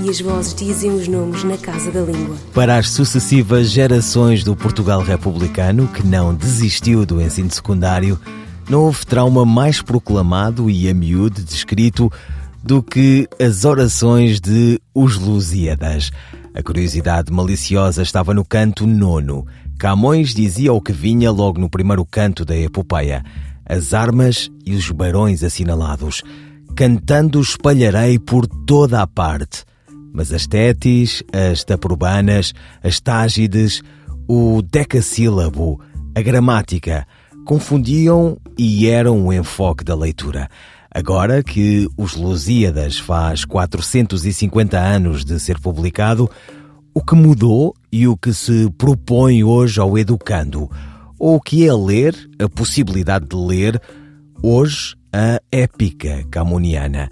e as vozes dizem os nomes na casa da língua. Para as sucessivas gerações do Portugal republicano que não desistiu do ensino secundário, não houve trauma mais proclamado e a miúde descrito do que as orações de Os Lusíadas. A curiosidade maliciosa estava no canto nono. Camões dizia o que vinha logo no primeiro canto da epopeia: as armas e os barões assinalados. Cantando espalharei por toda a parte mas as tétis, as taprobanas, as tágides, o decassílabo, a gramática, confundiam e eram o enfoque da leitura. Agora que Os Lusíadas faz 450 anos de ser publicado, o que mudou e o que se propõe hoje ao educando? Ou o que é ler, a possibilidade de ler, hoje a épica camoniana?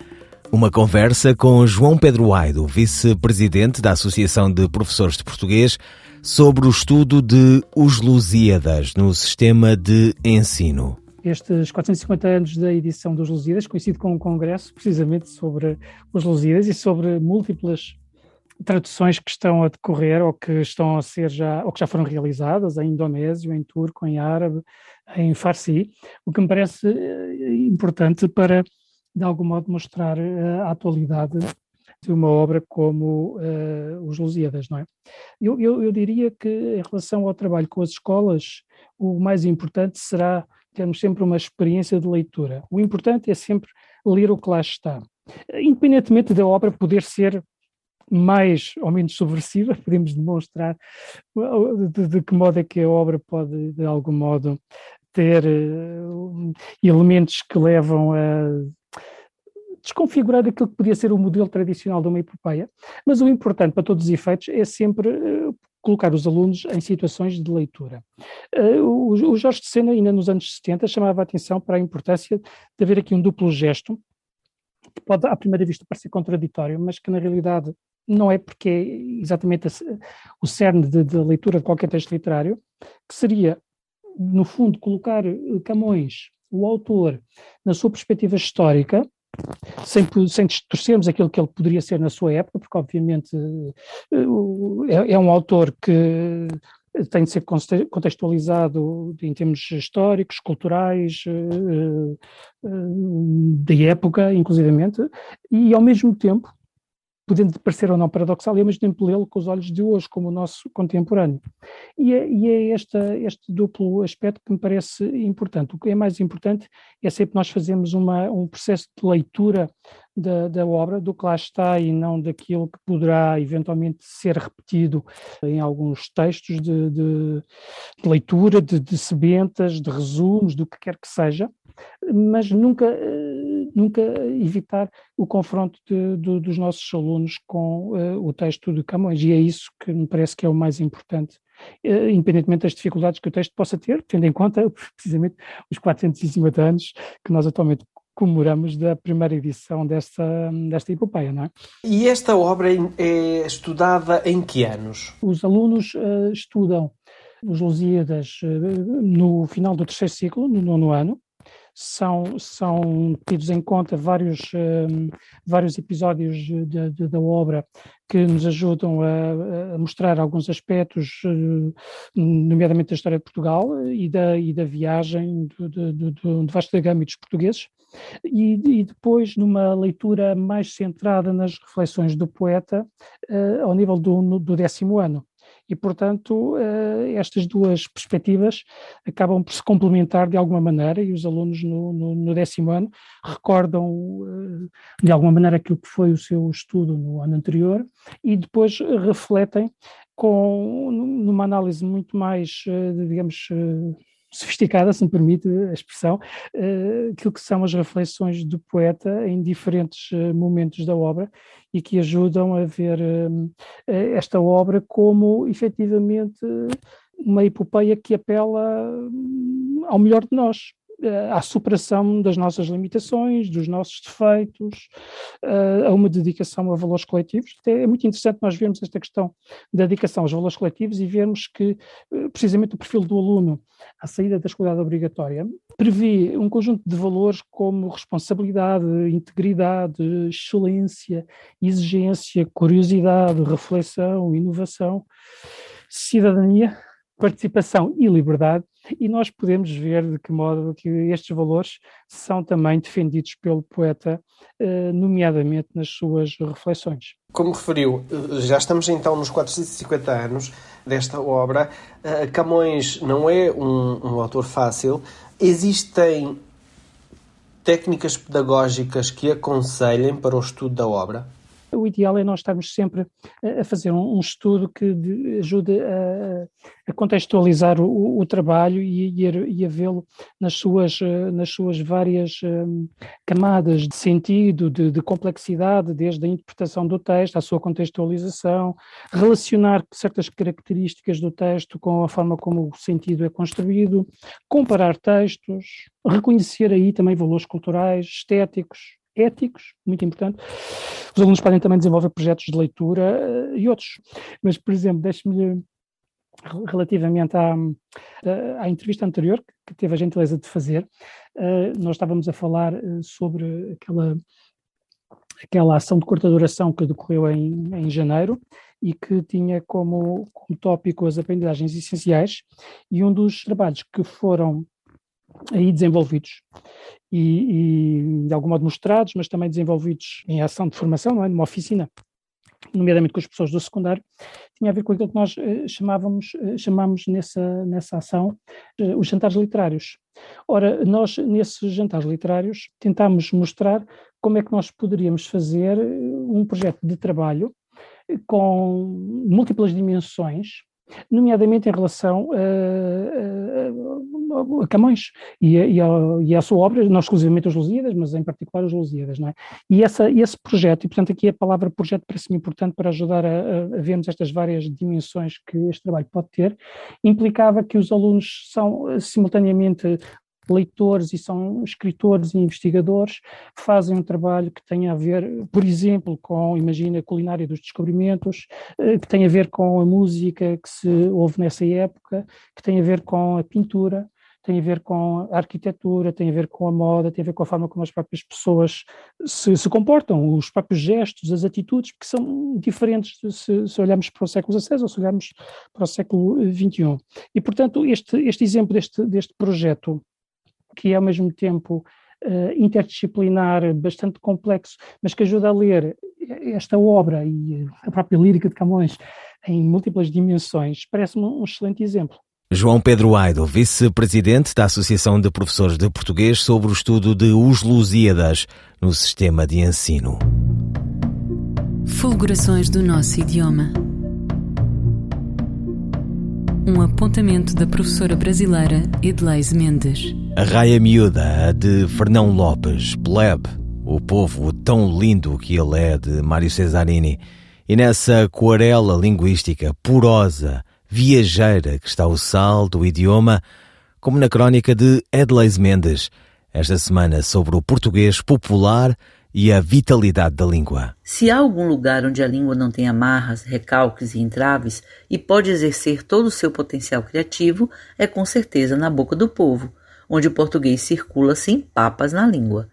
Uma conversa com João Pedro Aido, vice-presidente da Associação de Professores de Português, sobre o estudo de Os Lusíadas no sistema de ensino. Estes 450 anos da edição dos Lusíadas coincide com um congresso precisamente sobre os Lusíadas e sobre múltiplas traduções que estão a decorrer ou que estão a ser já ou que já foram realizadas em indonésio, em turco, em árabe, em farsi, o que me parece eh, importante para de algum modo mostrar eh, a atualidade de uma obra como uh, Os Lusíadas, não é? Eu, eu, eu, diria que em relação ao trabalho com as escolas, o mais importante será termos sempre uma experiência de leitura. O importante é sempre ler o que lá está. Independentemente da obra poder ser mais ou menos subversiva, podemos demonstrar de, de, que modo é que a obra pode, de algum modo, ter uh, elementos que levam a desconfigurar aquilo que podia ser o modelo tradicional de uma epopeia, mas o importante para todos os efeitos é sempre uh, colocar os alunos em situações de leitura. O, o Jorge de Sena, ainda nos anos 70, chamava a atenção para a importância de haver aqui um duplo gesto, que pode à primeira vista parecer contraditório, mas que na realidade não é porque é exatamente o cerne da leitura de qualquer texto literário, que seria, no fundo, colocar eh, Camões, o autor, na sua perspectiva histórica, sem, sem distorcermos aquilo que ele poderia ser na sua época, porque obviamente é, é um autor que tem de ser contextualizado em termos históricos, culturais, eh, eh, da época, inclusivamente, e ao mesmo tempo podendo parecer ou não paradoxal, e ao mesmo tempo lê-lo com os olhos de hoje, como o nosso contemporâneo. E é, e é esta, este duplo aspecto que me parece importante. O que é mais importante é sempre nós fazermos um processo de leitura da, da, obra, do que lá está e não daquilo que poderá eventualmente ser repetido em alguns textos de, de, de leitura, de, de sebentas, de resumos, do que quer que seja, mas nunca, eh, nunca evitar o confronto de, de, dos nossos alunos com uh, o texto de Camões, e é isso que me parece que é o mais importante, uh, independentemente das dificuldades que o texto possa ter, tendo em conta precisamente os 450 anos que nós atualmente comemoramos da primeira edição desta, desta epopeia, não é? E esta obra é estudada em que anos? Os alunos uh, estudam os Lusíadas no final do terceiro ciclo, no nono ano, são, são tidos em conta vários, um, vários episódios de, de, da obra que nos ajudam a, a mostrar alguns aspectos, uh, nomeadamente da história de Portugal e da, e da viagem do, do, do, do Gama e dos portugueses, e, e, depois numa leitura mais centrada nas reflexões do poeta uh, ao nível do, do décimo ano. E, portanto, eh, estas duas perspectivas acabam por se complementar de alguma maneira e os alunos no, no, no décimo ano recordam eh, de alguma maneira aquilo que foi o seu estudo no ano anterior e depois refletem com numa análise muito mais, eh, digamos, sofisticada, se me permite a expressão, uh, aquilo que são as reflexões do poeta em diferentes uh, momentos da obra e que ajudam a ver uh, esta obra como efetivamente uma epopeia que apela hum, ao melhor de nós, eh, à superação das nossas limitações, dos nossos defeitos, eh, a uma dedicação a valores coletivos. É muito interessante nós vermos esta questão da dedicação aos valores coletivos e vermos que, eh, precisamente, o perfil do aluno à saída da escola obrigatória prevê um conjunto de valores como responsabilidade, integridade, excelência, exigência, curiosidade, reflexão, inovação, cidadania, participação e liberdade, e nós podemos ver de que modo que estes valores são também defendidos pelo poeta, eh, nomeadamente nas suas reflexões. Como referiu, já estamos então nos 450 anos desta obra. Eh, Camões não é um, um autor fácil. Existem técnicas pedagógicas que aconselhem para o estudo da obra? O ideal é nós estarmos sempre a fazer um, estudo que ajude a, a contextualizar o, o trabalho e, e a, a vê-lo nas suas, nas suas várias um, camadas de sentido, de, de, complexidade, desde a interpretação do texto, à sua contextualização, relacionar certas características do texto com a forma como o sentido é construído, comparar textos, reconhecer aí também valores culturais, estéticos, éticos, muito importante. Os alunos podem também desenvolver projetos de leitura uh, e outros. Mas, por exemplo, deixe-me relativamente à, à, entrevista anterior que teve a gentileza de fazer, uh, nós estávamos a falar sobre aquela aquela ação de curta duração que decorreu em, em janeiro e que tinha como, como tópico as aprendizagens essenciais e um dos trabalhos que foram aí desenvolvidos e, e, de algum modo mostrados, mas também desenvolvidos em ação de formação, não é? numa oficina, nomeadamente com as pessoas do secundário, tinha a ver com aquilo que nós eh, chamávamos, eh, chamámos nessa, nessa ação eh, os jantares literários. Ora, nós nesses jantares literários tentámos mostrar como é que nós poderíamos fazer um projeto de trabalho com múltiplas dimensões, nomeadamente em relação a, a, a Camões e a, e, e a, sua obra, não exclusivamente os Lusíadas, mas em particular os Lusíadas, não é? E essa, esse projeto, e portanto aqui a palavra projeto parece-me importante para ajudar a, a vermos estas várias dimensões que este trabalho pode ter, implicava que os alunos são simultaneamente leitores e são escritores e investigadores, fazem um trabalho que tem a ver, por exemplo, com, imagina, a culinária dos descobrimentos, eh, que tem a ver com a música que se ouve nessa época, que tem a ver com a pintura, tem a ver com a arquitetura, tem a ver com a moda, tem a ver com a forma como as próprias pessoas se, se comportam, os próprios gestos, as atitudes, que são diferentes se, se, olharmos para o século XVI ou se olharmos para o século XXI. E, portanto, este, este exemplo deste, deste projeto que é ao mesmo tempo uh, interdisciplinar, bastante complexo, mas que ajuda a ler esta obra e a própria lírica de Camões em múltiplas dimensões, parece-me um excelente exemplo. João Pedro Aido, vice-presidente da Associação de Professores de Português sobre o estudo de Os Lusíadas no sistema de ensino. Fulgurações do nosso idioma um apontamento da professora brasileira Edleise Mendes. A Raia Miúda, de Fernão Lopes, Plebe, o povo tão lindo que ele é, de Mário Cesarini. E nessa aquarela linguística porosa, viajeira, que está o sal do idioma, como na crónica de Edleise Mendes, esta semana sobre o português popular e a vitalidade da língua. Se há algum lugar onde a língua não tem amarras, recalques e entraves e pode exercer todo o seu potencial criativo, é com certeza na boca do povo, onde o português circula sem papas na língua.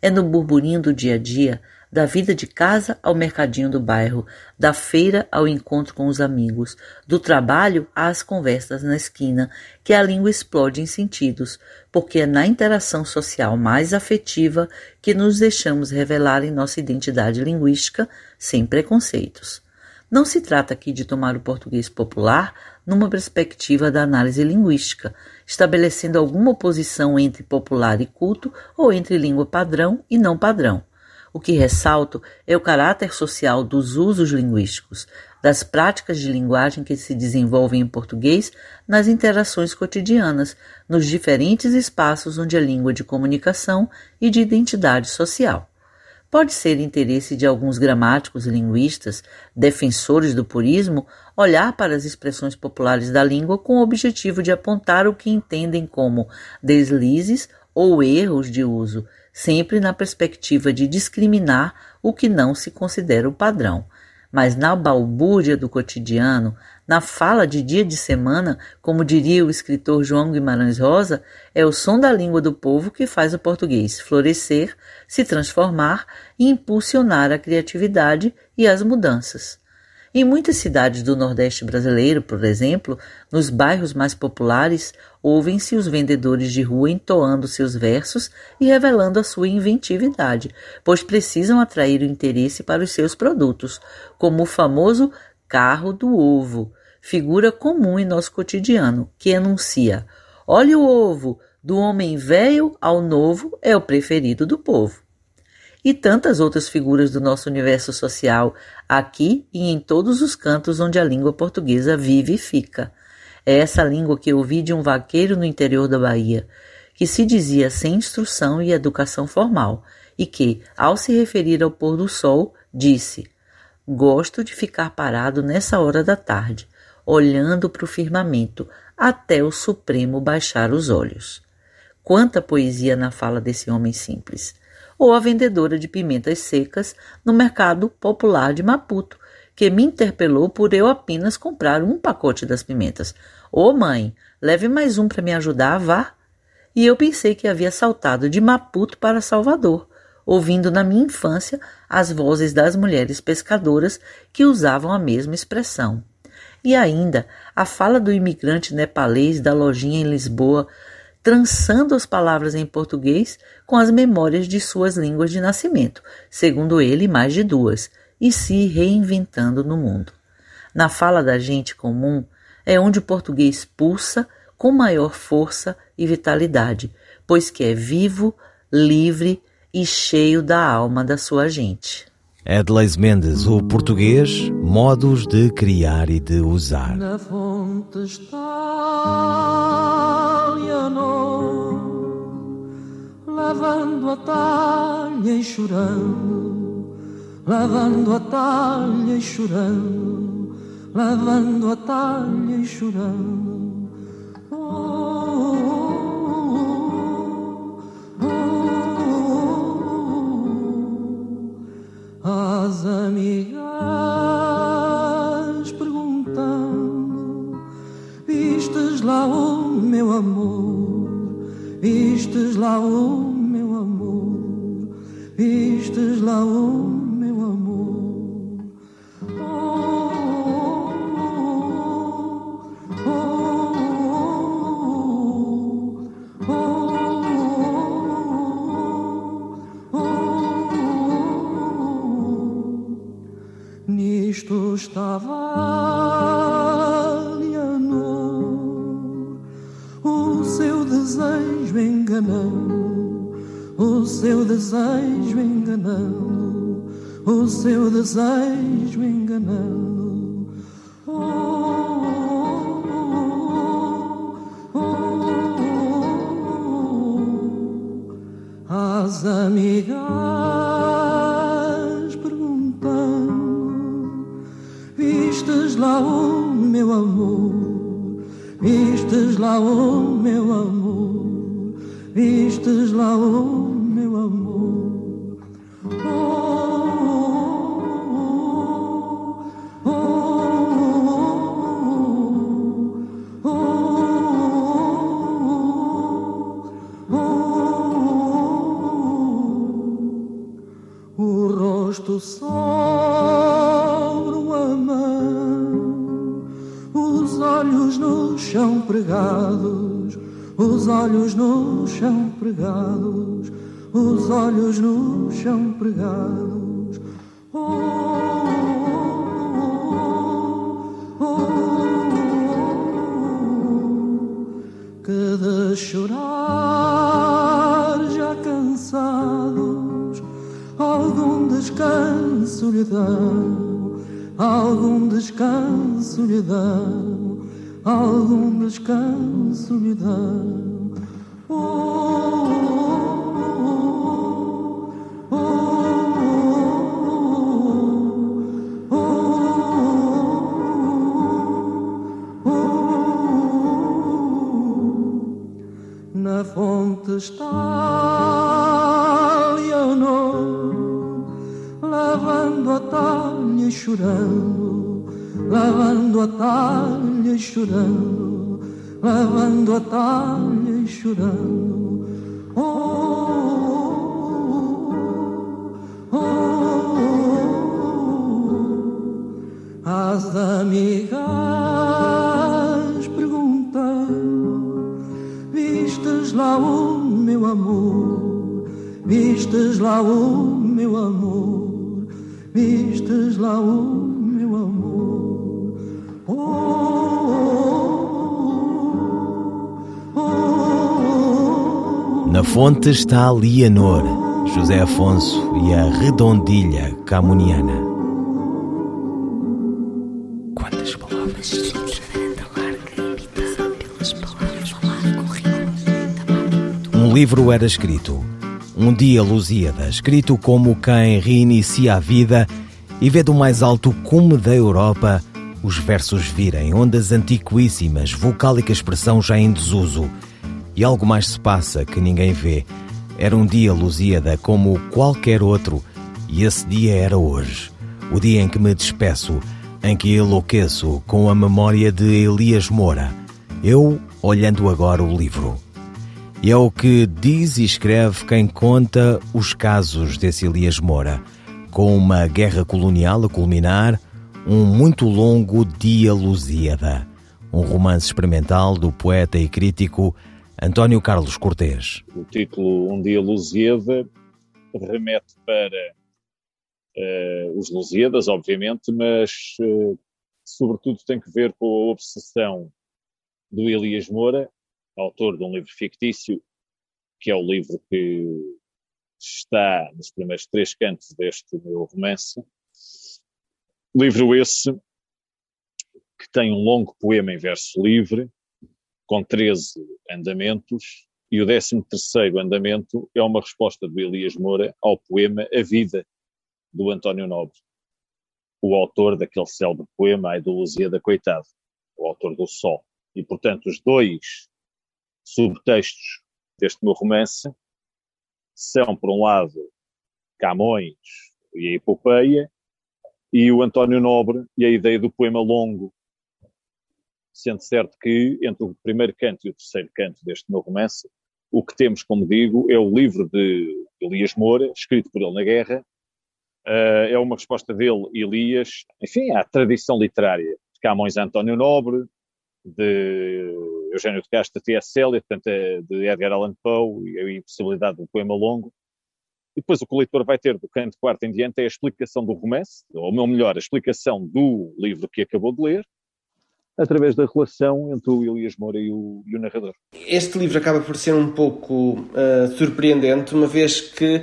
É no burburinho do dia a dia, da vida de casa ao mercadinho do bairro, da feira ao encontro com os amigos, do trabalho às conversas na esquina, que a língua explode em sentidos, porque é na interação social mais afetiva que nos deixamos revelar em nossa identidade linguística sem preconceitos. Não se trata aqui de tomar o português popular numa perspectiva da análise linguística, estabelecendo alguma oposição entre popular e culto ou entre língua padrão e não padrão. O que ressalto é o caráter social dos usos linguísticos, das práticas de linguagem que se desenvolvem em português nas interações cotidianas, nos diferentes espaços onde a língua de comunicação e de identidade social. Pode ser interesse de alguns gramáticos e linguistas, defensores do purismo, olhar para as expressões populares da língua com o objetivo de apontar o que entendem como deslizes ou erros de uso, sempre na perspectiva de discriminar o que não se considera o padrão. Mas na balbúrdia do cotidiano, na fala de dia de semana, como diria o escritor João Guimarães Rosa, é o som da língua do povo que faz o português florescer, se transformar e impulsionar a criatividade e as mudanças. Em muitas cidades do Nordeste brasileiro, por exemplo, nos bairros mais populares, ouvem-se os vendedores de rua entoando seus versos e revelando a sua inventividade, pois precisam atrair o interesse para os seus produtos, como o famoso carro do ovo, figura comum em nosso cotidiano, que anuncia: olhe o ovo, do homem velho ao novo é o preferido do povo e tantas outras figuras do nosso universo social, aqui e em todos os cantos onde a língua portuguesa vive e fica. É essa língua que ouvi de um vaqueiro no interior da Bahia, que se dizia sem instrução e educação formal, e que, ao se referir ao pôr do sol, disse: Gosto de ficar parado nessa hora da tarde, olhando para o firmamento, até o Supremo baixar os olhos. Quanta poesia na fala desse homem simples! ou a vendedora de pimentas secas no mercado popular de Maputo, que me interpelou por eu apenas comprar um pacote das pimentas. Ô oh, mãe, leve mais um para me ajudar, vá. E eu pensei que havia saltado de Maputo para Salvador, ouvindo na minha infância as vozes das mulheres pescadoras que usavam a mesma expressão. E ainda a fala do imigrante nepalês da lojinha em Lisboa trançando as palavras em português com as memórias de suas línguas de nascimento, segundo ele, mais de duas, e se reinventando no mundo. Na fala da gente comum é onde o português pulsa com maior força e vitalidade, pois que é vivo, livre e cheio da alma da sua gente. Edleis Mendes, o português, modos de criar e de usar. Na fonte está lavando a talha e chorando, lavando a talha e chorando, lavando a talha e chorando. Desejo enganando, o seu desejo enganando. Oh, oh, oh, As amigas perguntando: Vistes lá o meu amor? Vistes lá o meu amor? Vistes lá o olhos no chão pregados, os olhos no chão pregados. Oh, oh, oh, que de chorar já cansados, algum descanso lhe dão, algum descanso lhe dão, algum descanso lhe dão. oh, oh, oh. Na fonte está Leonor, lavando a talha e chorando, lavando a talha e chorando, lavando a talha e chorando. Oh, oh, oh, as amigas lá o meu amor, vistes lá o meu amor, vistes lá o meu amor. Oh, oh, oh, Na fonte está Leonor, José Afonso e a redondilha camuniana. Um livro era escrito. Um dia Lusíada, escrito como quem reinicia a vida e vê do mais alto cume da Europa os versos virem, ondas antiquíssimas, vocálica expressão já em desuso. E algo mais se passa que ninguém vê. Era um dia Lusíada como qualquer outro, e esse dia era hoje. O dia em que me despeço, em que enlouqueço com a memória de Elias Moura. Eu olhando agora o livro. E é o que diz e escreve quem conta os casos desse Elias Moura, com uma guerra colonial a culminar, um muito longo Dia Lusíada, um romance experimental do poeta e crítico António Carlos Cortês. O título Um Dia Lusíada remete para uh, os Lusíadas, obviamente, mas uh, sobretudo tem que ver com a obsessão do Elias Moura autor de um livro fictício, que é o livro que está nos primeiros três cantos deste meu romance. Livro esse que tem um longo poema em verso livre, com 13 andamentos, e o 13 terceiro andamento é uma resposta do Elias Moura ao poema A Vida, do António Nobre, o autor daquele célebre poema A Ideologia da Coitada, o autor do Sol. E, portanto, os dois subtextos deste meu romance são, por um lado, Camões e a epopeia, e o António Nobre e a ideia do poema longo. Sendo certo que, entre o primeiro canto e o terceiro canto deste meu romance, o que temos, como digo, é o livro de Elias Moura, escrito por ele na guerra. Uh, é uma resposta dele, Elias, enfim, à tradição literária de Camões António Nobre, de Eugênio de Castro, T.S. Célia, portanto, é de Edgar Allan Poe e a impossibilidade do poema longo. E depois o que o leitor vai ter do canto quarto em diante é a explicação do romance, ou melhor, a explicação do livro que acabou de ler, através da relação entre o Elias Moura e o, e o narrador. Este livro acaba por ser um pouco uh, surpreendente, uma vez que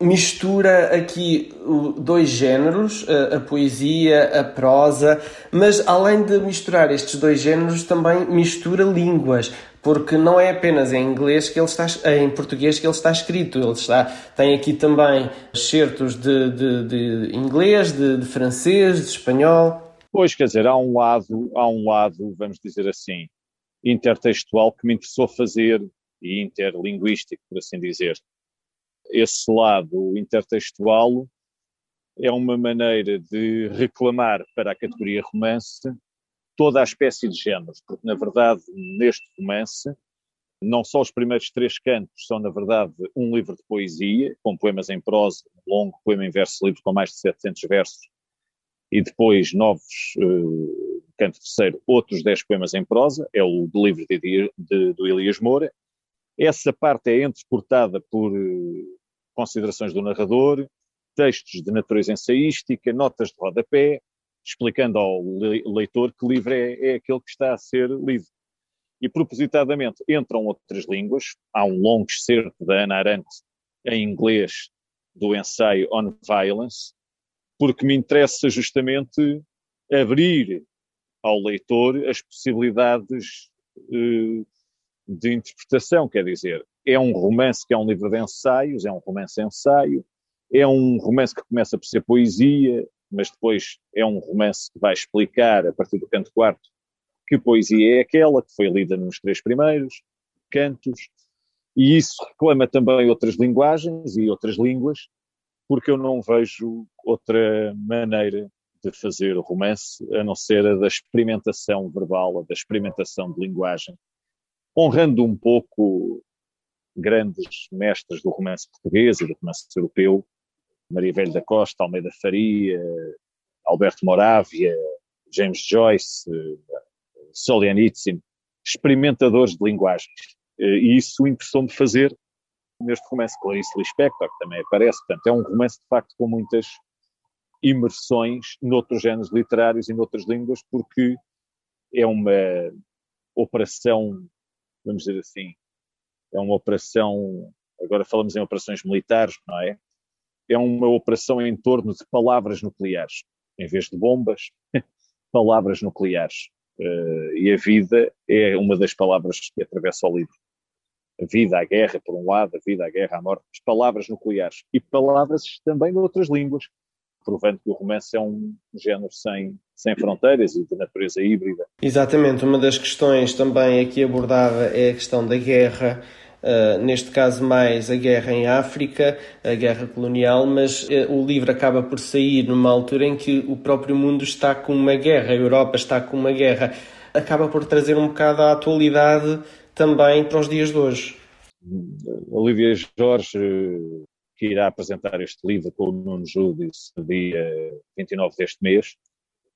mistura aqui dois géneros, a, poesia, a prosa, mas além de misturar estes dois géneros, também mistura línguas, porque não é apenas em inglês que ele está, em português que ele está escrito, ele está, tem aqui também excertos de, de, de inglês, de, de, francês, de espanhol. Pois, quer dizer, há um lado, há um lado, vamos dizer assim, intertextual que me interessou fazer e interlinguístico, por assim dizer esse lado intertextual é uma maneira de reclamar para a categoria romance toda a espécie de géneros, porque na verdade neste romance não só os primeiros três cantos são na verdade um livro de poesia, com poemas em prosa, um longo poema em verso livre com mais de 700 versos, e depois novos, uh, canto terceiro, outros 10 poemas em prosa, é o do livro de, de, do Elias Moura. Essa parte é entrecortada por uh, considerações do narrador, textos de natureza ensaística, notas de rodapé, explicando ao leitor que livro é, é aquele que está a ser lido. E propositadamente entram outras línguas. Há um longo excerto da Ana Arendt em inglês do ensaio On Violence, porque me interessa justamente abrir ao leitor as possibilidades uh, de interpretação, quer dizer, é um romance que é um livro de ensaios, é um romance-ensaio, é um romance que começa por ser poesia, mas depois é um romance que vai explicar, a partir do canto quarto, que poesia é aquela que foi lida nos três primeiros cantos. E isso reclama também outras linguagens e outras línguas, porque eu não vejo outra maneira de fazer o romance a não ser a da experimentação verbal, a da experimentação de linguagem, honrando um pouco grandes mestres do romance português e do romance europeu, Maria Velho da Costa, Almeida Faria, Alberto Moravia, James Joyce, Solzhenitsyn, experimentadores de linguagens. E isso interessou-me fazer neste romance, Clarice Lispector, que também aparece. Portanto, é um romance, de facto, com muitas imersões noutros géneros literários e noutras línguas, porque é uma operação, vamos dizer assim, é uma operação, agora falamos em operações militares, não é? É uma operação em torno de palavras nucleares, em vez de bombas, palavras nucleares. Uh, e a vida é uma das palavras que atravessa o livro. A vida, a guerra, por um lado, a vida, a guerra, a morte, as palavras nucleares. E palavras também de outras línguas, provando que o romance é um género sem, sem fronteiras e de natureza híbrida. Exatamente, uma das questões também aqui abordada é a questão da guerra, Uh, neste caso mais a guerra em África, a guerra colonial, mas uh, o livro acaba por sair numa altura em que o próprio mundo está com uma guerra, a Europa está com uma guerra. Acaba por trazer um bocado a atualidade também para os dias de hoje. Olivia Jorge, que irá apresentar este livro com o Nuno Júdice dia 29 deste mês,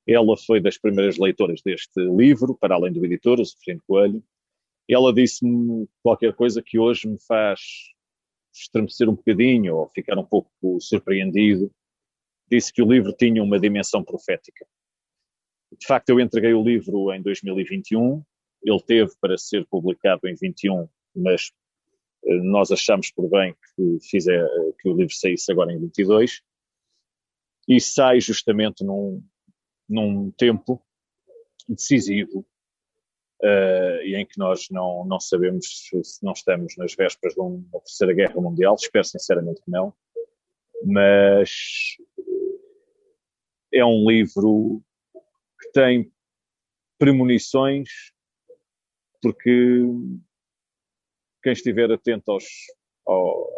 ela foi das primeiras leitoras deste livro, para além do editor, o Sofrendo Coelho, ela disse-me qualquer coisa que hoje me faz estremecer um bocadinho ou ficar um pouco surpreendido. Disse que o livro tinha uma dimensão profética. De facto, eu entreguei o livro em 2021. Ele teve para ser publicado em 21, mas nós achamos por bem que, fizer, que o livro saísse agora em 22. E sai justamente num, num tempo decisivo uh, e em que nós não, não sabemos se não estamos nas vésperas de uma terceira guerra mundial, espero sinceramente que não, mas é um livro que tem premonições, porque quem estiver atento aos, ao,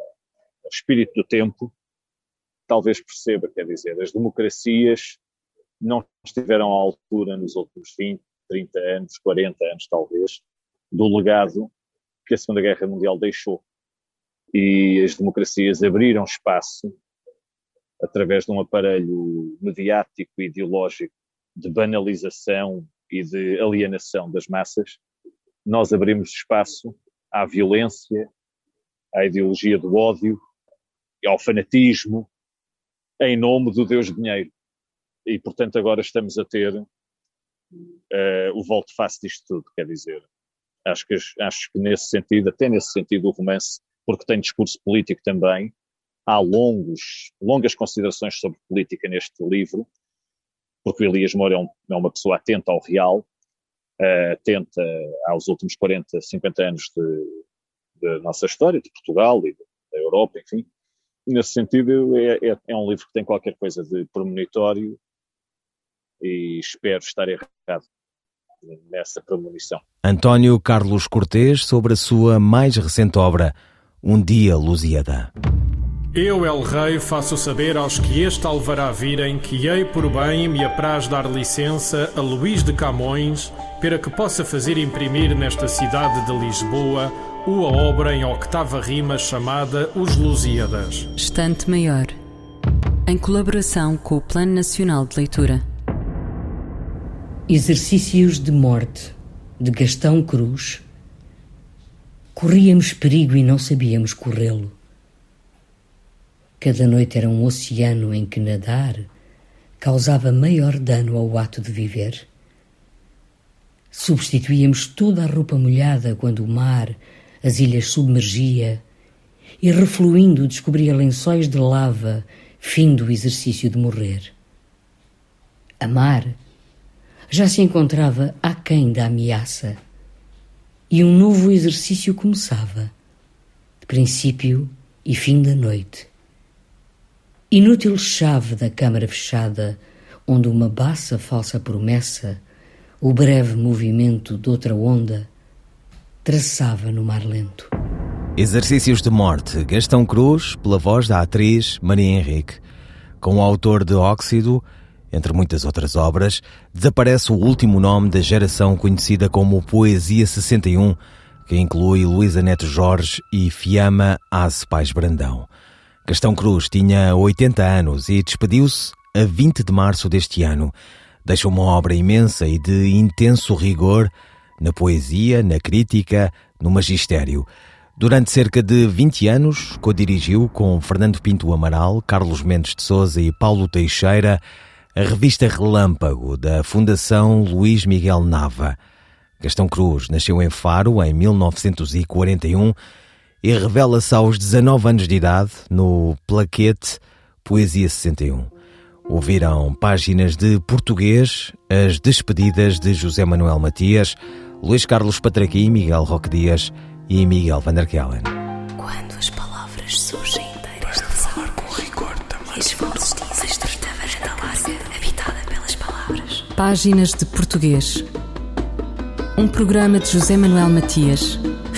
ao espírito do tempo talvez perceba, quer dizer, as democracias não estiveram à altura nos últimos 20, 30 anos, 40 anos talvez, do legado que a Segunda Guerra Mundial deixou. E as democracias abriram espaço, através de um aparelho mediático e ideológico de banalização e de alienação das massas, nós abrimos espaço à violência, à ideologia do ódio, ao fanatismo, em nome do Deus dinheiro. E, portanto, agora estamos a ter uh, o volte-face disto tudo, quer dizer. Acho que, acho que nesse sentido, até nesse sentido, o romance, porque tem discurso político também, há longos, longas considerações sobre política neste livro, porque o Elias Moura é, um, é uma pessoa atenta ao real, uh, atenta aos últimos 40, 50 anos de nossa história, de Portugal e da Europa, enfim. Nesse sentido, é, é, é, um livro que tem qualquer coisa de premonitório e espero estar errado nessa premonição. António Carlos Cortês sobre a sua mais recente obra, Um Dia Lusíada. Eu, El Rei, faço saber aos que este alvará virem que hei por bem me apraz dar licença a Luís de Camões para que possa fazer imprimir nesta cidade de Lisboa uma obra em octava rima chamada Os Lusíadas. Estante Maior, em colaboração com o Plano Nacional de Leitura. Exercícios de morte de Gastão Cruz. Corríamos perigo e não sabíamos corrê-lo. Cada noite era um oceano em que nadar causava maior dano ao ato de viver. Substituíamos toda a roupa molhada quando o mar as ilhas submergia e, refluindo, descobria lençóis de lava, fim do exercício de morrer. Amar já se encontrava aquém da ameaça e um novo exercício começava, de princípio e fim da noite. Inútil chave da câmara fechada, onde uma baça falsa promessa, o breve movimento de outra onda, traçava no mar lento. Exercícios de Morte, Gastão Cruz, pela voz da atriz Maria Henrique. Com o autor de Óxido, entre muitas outras obras, desaparece o último nome da geração conhecida como Poesia 61, que inclui Luísa Neto Jorge e Fiamma Aze Pais Brandão. Gastão Cruz tinha 80 anos e despediu-se a 20 de março deste ano. Deixa uma obra imensa e de intenso rigor na poesia, na crítica, no magistério. Durante cerca de 20 anos, co-dirigiu com Fernando Pinto Amaral, Carlos Mendes de Souza e Paulo Teixeira a revista Relâmpago da Fundação Luís Miguel Nava. Gastão Cruz nasceu em Faro em 1941 e revela-se aos 19 anos de idade no Plaquete Poesia 61. Ouviram páginas de português, as despedidas de José Manuel Matias, Luís Carlos Patraqui, Miguel Roque Dias e Miguel van der Kellen. Quando as palavras surgem inteiras de falar com rigor também. E as vozes dizem estreita varanda larga, habitada pelas palavras. Páginas de Português. Um programa de José Manuel Matias,